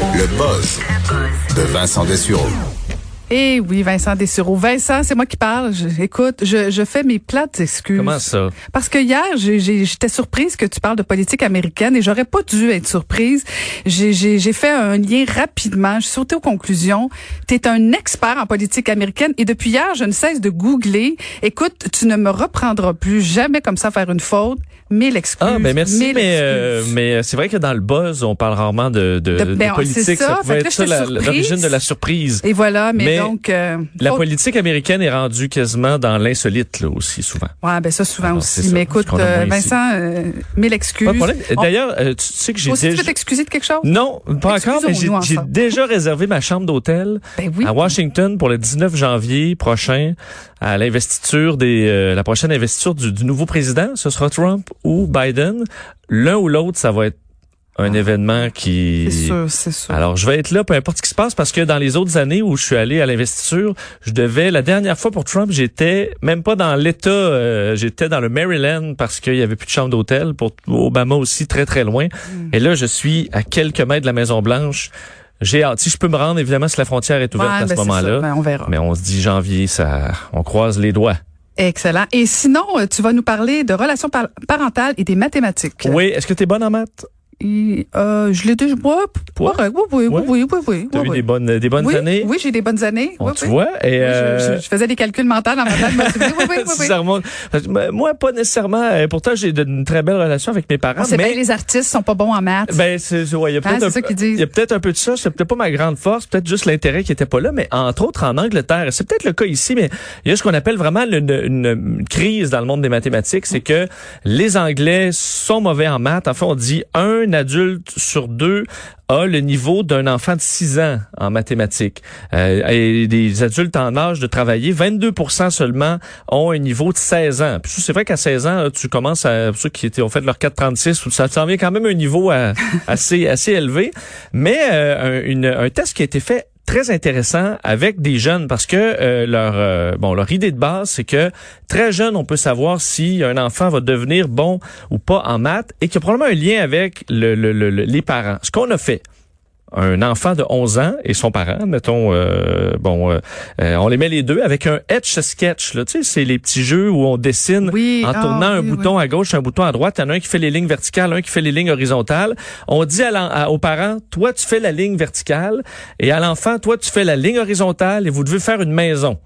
Le buzz de Vincent Dessureau. Eh oui, Vincent Dessureau. Vincent, c'est moi qui parle. Je- écoute, je, je fais mes plates excuses. Comment ça? Parce que hier, j'étais surprise que tu parles de politique américaine et j'aurais pas dû être surprise. J'ai- J'ai j'ai fait un lien rapidement. Je suis sautée aux conclusions. Tu es un expert en politique américaine et depuis hier, je ne cesse de googler. Écoute, tu ne me reprendras plus jamais comme ça faire une faute. Mille excuses. Ah, ben merci, mille mais, euh, mais c'est vrai que dans le buzz, on parle rarement de, de, De- de ben, politique. c'est ça. pouvait être ça l'origine de la surprise. Et voilà, mais, mais donc... euh, La politique américaine est rendue quasiment dans l'insolite, là, aussi, souvent. Ouais, ben ça souvent Alors, aussi. ça, Mais écoute, euh. Vincent, euh, mille excuses. D'ailleurs, euh, tu sais que j'ai aussi, tu déjà... veux t'excuser de quelque chose? Non, pas encore, mais j'ai déjà réservé ma chambre d'hôtel Ben oui. à Washington pour le 19 janvier prochain à l'investiture des euh, la prochaine investiture du, du nouveau président. Ce sera Trump ou Biden. L'un ou l'autre, ça va être un événement qui. Ah. C'est sûr, c'est sûr. Alors, je vais être là, peu importe ce qui se passe, parce que dans les autres années où je suis allé à l'investiture, je devais, la dernière fois pour Trump, j'étais même pas dans l'État, euh, j'étais dans le Maryland parce qu'il y avait plus de chambre d'hôtel. Pour Obama aussi, très, très loin. Hmm. Et là, je suis à quelques mètres de la Maison-Blanche. J'ai hâte. Si je peux me rendre, évidemment, si la frontière est ouverte Ouais, à ben, ce c'est moment-là. Ben, on verra. Mais on se dit janvier, ça, on croise les doigts. Excellent. Et sinon, euh, tu vas nous parler de relations par- parentales et des mathématiques. Oui, est-ce que tu es bonne en maths? Et, euh, je l'ai déjà. Ouais, Ouais. ouais, oui, oui, Ouais. oui, oui, oui. T'as oui, eu oui. des bonnes, des bonnes oui, années? Oui, j'ai des bonnes années. Oui, tu oui. vois? Et, Oui, je- euh, je, je faisais des calculs mentaux dans ma tête. oui, oui, oui, oui. ça remonte. Ben, Moi, pas nécessairement. euh, Pourtant, j'ai une très belle relation avec mes parents. On mais bien les artistes sont pas bons en maths. Ben, c'est, ouais, il y a Hein, peut-être un, il y a peut-être un peu de ça. C'est peut-être pas ma grande force, peut-être juste l'intérêt qui était pas là, mais entre autres en Angleterre, c'est peut-être le cas ici, mais il y a ce qu'on appelle vraiment une, une crise dans le monde des mathématiques, c'est que les Anglais sont mauvais en maths. En fait, on dit un adulte sur deux a le niveau d'un enfant de 6 ans en mathématiques. Euh, et des adultes en âge de travailler, 22% seulement ont un niveau de 16 ans. Puis c'est vrai qu'à 16 ans, tu commences à ceux qui ont fait leur 436, ça t'en vient quand même un niveau assez assez élevé. Mais euh, un, une- un test qui a été fait très intéressant avec des jeunes parce que euh, leur euh, bon leur idée de base c'est que très jeune on peut savoir si un enfant va devenir bon ou pas en maths et qu'il y a probablement un lien avec le, le- le- le- les parents. Ce qu'on a fait un enfant de 11 ans et son parent, mettons, euh, bon, euh, euh, on les met les deux avec un etch sketch. Là, tu sais, c'est les petits jeux où on dessine Oui, en ah, tournant un oui, bouton à gauche, un bouton à droite. Il y en a un qui fait les lignes verticales, un qui fait les lignes horizontales. On dit à l'en- à- aux parents, toi tu fais la ligne verticale et à l'enfant, toi tu fais la ligne horizontale et vous devez faire une maison.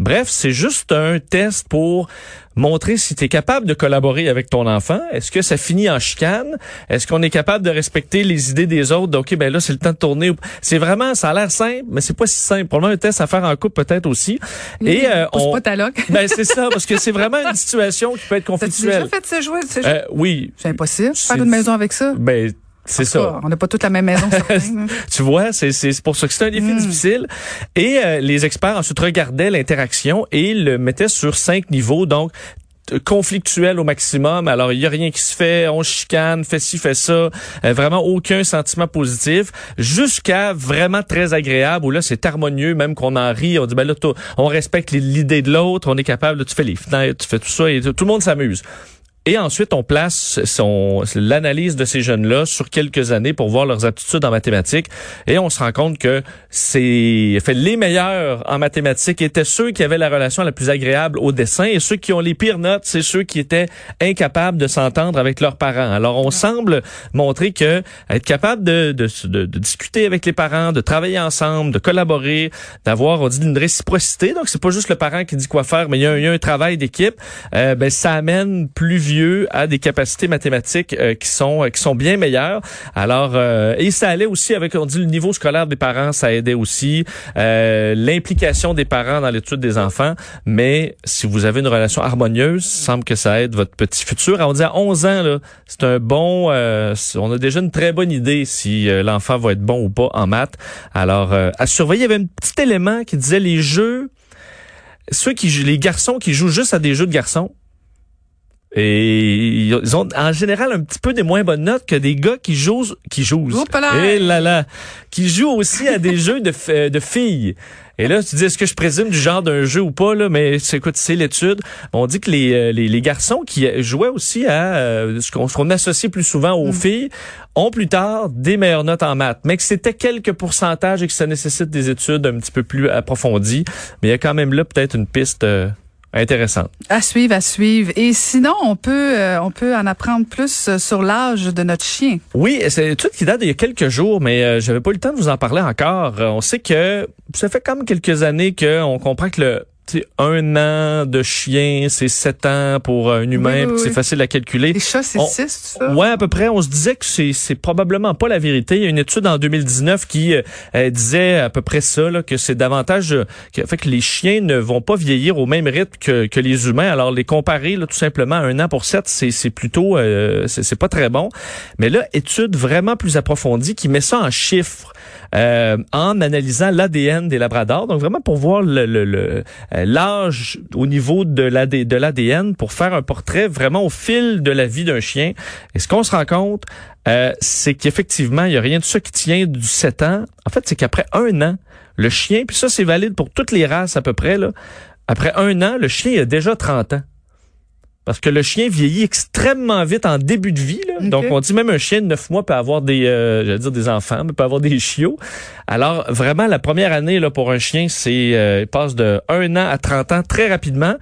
Bref, c'est juste un test pour montrer si tu es capable de collaborer avec ton enfant. Est-ce que ça finit en chicane? Est-ce qu'on est capable de respecter les idées des autres? Donc, OK, ben là, c'est le temps de tourner. C'est vraiment, ça a l'air simple, mais c'est pas si simple. Probablement un test à faire en couple peut-être aussi. Et euh, on... pas ta loque. Ben, c'est ça, parce que c'est vraiment une situation qui peut être déjà conflictuelle. fait ce jouet? ce jeu? Euh, oui, C'est impossible. Faire une maison avec ça. ben, c'est cas, ça. On n'a pas toute la même maison. hein. Tu vois, c'est c'est pour ça que c'est un défi Mm. difficile. Et euh, les experts ensuite regardaient l'interaction et le mettaient sur cinq niveaux. Donc conflictuel au maximum. Alors, il y a rien qui se fait, on chicane, fait ci, fait ça, euh, vraiment aucun sentiment positif, jusqu'à vraiment très agréable, où là, c'est harmonieux, même qu'on en rit, on dit, ben là, on respecte l'idée de l'autre, on est capable, là, tu fais les fenêtres, tu fais tout ça, et tout tout le monde s'amuse. Et ensuite, on place son l'analyse de ces jeunes-là sur quelques années pour voir leurs aptitudes en mathématiques. Et on se rend compte que c'est fait les meilleurs en mathématiques étaient ceux qui avaient la relation la plus agréable au dessin et ceux qui ont les pires notes, c'est ceux qui étaient incapables de s'entendre avec leurs parents. Alors, on semble montrer que être capable de, de, de- de discuter avec les parents, de travailler ensemble, de collaborer, d'avoir, on dit, une réciprocité. Donc, c'est pas juste le parent qui dit quoi faire, mais il y a un, il y a un travail d'équipe. Euh, ben, ça amène plus vieux à des capacités mathématiques euh, qui sont euh, qui sont bien meilleures. Alors, euh, et ça allait aussi avec, on dit, le niveau scolaire des parents, ça aidait aussi euh, l'implication des parents dans l'étude des enfants. Mais si vous avez une relation harmonieuse, semble que ça aide votre petit futur. On dit à 11 ans, là, c'est un bon, on a déjà une très bonne idée si l'enfant va être bon ou pas en maths. Alors, à surveiller, il y avait un petit élément qui disait les jeux, ceux qui les garçons qui jouent juste à des jeux de garçons, Et ils ont en général un petit peu des moins bonnes notes que des gars qui jouent qui jouent. Et là là, qui jouent aussi à des jeux de, de filles. Et là, tu dis, est-ce que je présume du genre d'un jeu ou pas, là? Mais écoute, c'est l'étude. On dit que les, euh, les, les garçons qui jouaient aussi à euh, ce qu'on, associe plus souvent aux filles ont plus tard des meilleures notes en maths. Mais que c'était quelques pourcentages et que ça nécessite des études un petit peu plus approfondies. Mais il y a quand même là peut-être une piste euh, intéressante. À suivre, à suivre. Et sinon, on peut, euh, on peut en apprendre plus euh, sur l'âge de notre chien. Oui, c'est une étude qui date d'il y a quelques jours, mais euh, j'avais pas eu le temps de vous en parler encore. Euh, on sait que ça fait comme quelques années qu'on comprend que le un an de chien, c'est sept ans pour un humain, oui, c'est facile à calculer. Les chats, c'est On- 6, tout ça? Ouais, à peu près. On se disait que c'est c'est probablement pas la vérité. Il y a une étude en 2019 qui euh, disait à peu près ça, là, que c'est davantage euh, que fait que les chiens ne vont pas vieillir au même rythme que, que les humains. Alors les comparer là, tout simplement un an pour sept, c'est c'est plutôt euh, c'est c'est pas très bon. Mais là, étude vraiment plus approfondie qui met ça en chiffres. euh, en analysant l'ADN des labradors, donc vraiment pour voir le, le- le, l'âge au niveau de l'AD de l'ADN pour faire un portrait vraiment au fil de la vie d'un chien. Et ce qu'on se rend compte, euh, c'est qu'effectivement, il y a rien de ça qui tient du 7 ans. En fait, c'est qu'après un an, le chien, puis ça c'est valide pour toutes les races à peu près, là, après un an, le chien a déjà 30 ans. Parce que le chien vieillit extrêmement vite en début de vie. là. Donc, on dit même un chien de 9 mois peut avoir des, euh, j'allais dire des enfants, mais peut avoir des chiots. Alors, vraiment, la première année là pour un chien, c'est euh, il passe de 1 an à 30 ans très rapidement.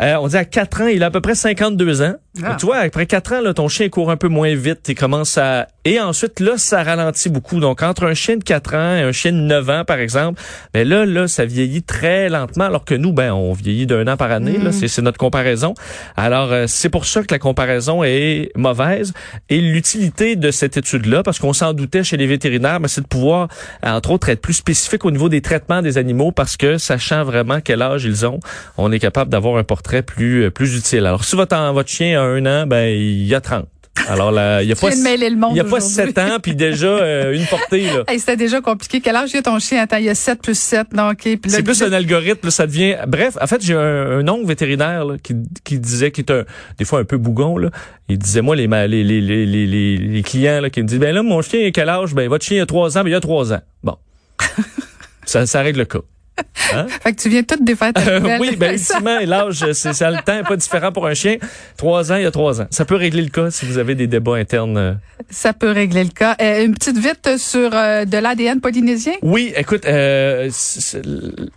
Euh, on dit à 4 ans, il a à peu près 52 ans. Ah. Tu vois, après 4 ans, là, ton chien court un peu moins vite. Il commence à... Et ensuite, là, ça ralentit beaucoup. Donc, entre un chien de 4 ans et un chien de 9 ans, par exemple, ben là, là, ça vieillit très lentement, alors que nous, ben, on vieillit d'un an par année. Là, c'est, notre comparaison. Alors, euh, c'est pour ça que la comparaison est mauvaise. Et l'utilité de cette étude-là, parce qu'on s'en doutait chez les vétérinaires, ben, c'est de pouvoir, entre autres, être plus spécifique au niveau des traitements des animaux, parce que sachant vraiment quel âge ils ont, on est capable d'avoir un portrait plus, euh, plus utile. Alors, si votre, votre chien a un an, ben, il y a 30. Alors là, il y a pas, y a pas aujourd'hui. 7 ans, puis déjà euh, une portée, là. Hey, c'était déjà compliqué. Quel âge a ton chien? Attends, il y a 7 plus 7. Non, OK. C'est plus un algorithme, ça devient. Bref, en fait, j'ai un, un oncle vétérinaire là, qui, qui disait qu'il est un, des fois un peu bougon. Là. Il disait moi les les les les les, clients là, qui me disent ben là mon chien quel âge? Ben votre chien a trois ans, ben il a trois ans. Bon, ça ça règle le cas. Fait que tu viens tout défaire ta Euh, oui, ben ultimement, l'âge, c'est ça, le temps est pas différent pour un chien. Trois ans, il y a trois ans. Ça peut régler le cas si vous avez des débats internes. euh. Ça peut régler le cas. Euh, une petite vite sur euh, de l'ADN polynésien? Oui, écoute, euh,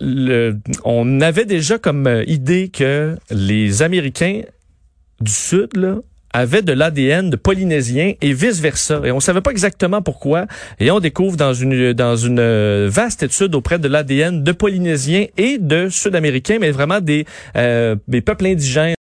le- on avait déjà comme euh, idée que les Américains du Sud là, avaient de l'ADN de Polynésiens et vice-versa. Et on savait pas exactement pourquoi. Et on découvre dans une, dans une euh, vaste étude auprès de l'ADN de Polynésiens et de Sud-Américains, mais vraiment des, euh, des peuples indigènes